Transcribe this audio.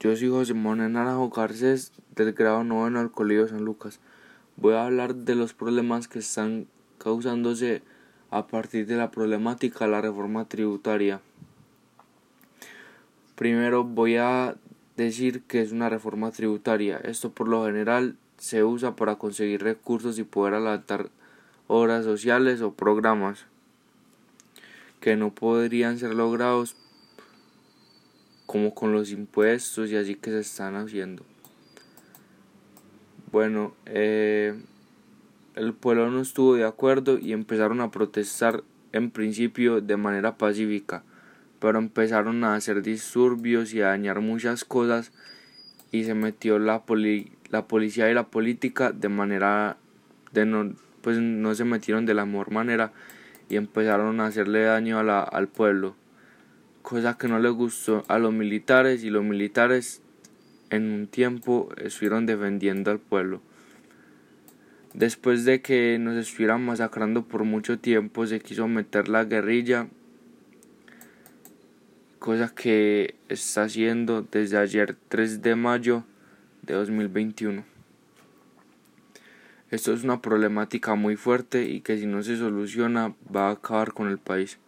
Yo soy José Manuel Naranjo Garcés del grado noveno del Colegio San Lucas. Voy a hablar de los problemas que están causándose a partir de la problemática de la reforma tributaria. Primero voy a decir que es una reforma tributaria. Esto por lo general se usa para conseguir recursos y poder adelantar obras sociales o programas que no podrían ser logrados como con los impuestos y así que se están haciendo. Bueno, eh, el pueblo no estuvo de acuerdo y empezaron a protestar en principio de manera pacífica, pero empezaron a hacer disturbios y a dañar muchas cosas y se metió la, la policía y la política de manera de no pues no se metieron de la mejor manera y empezaron a hacerle daño a la, al pueblo cosa que no le gustó a los militares y los militares en un tiempo estuvieron defendiendo al pueblo. Después de que nos estuvieran masacrando por mucho tiempo, se quiso meter la guerrilla, cosa que está haciendo desde ayer 3 de mayo de 2021. Esto es una problemática muy fuerte y que si no se soluciona va a acabar con el país.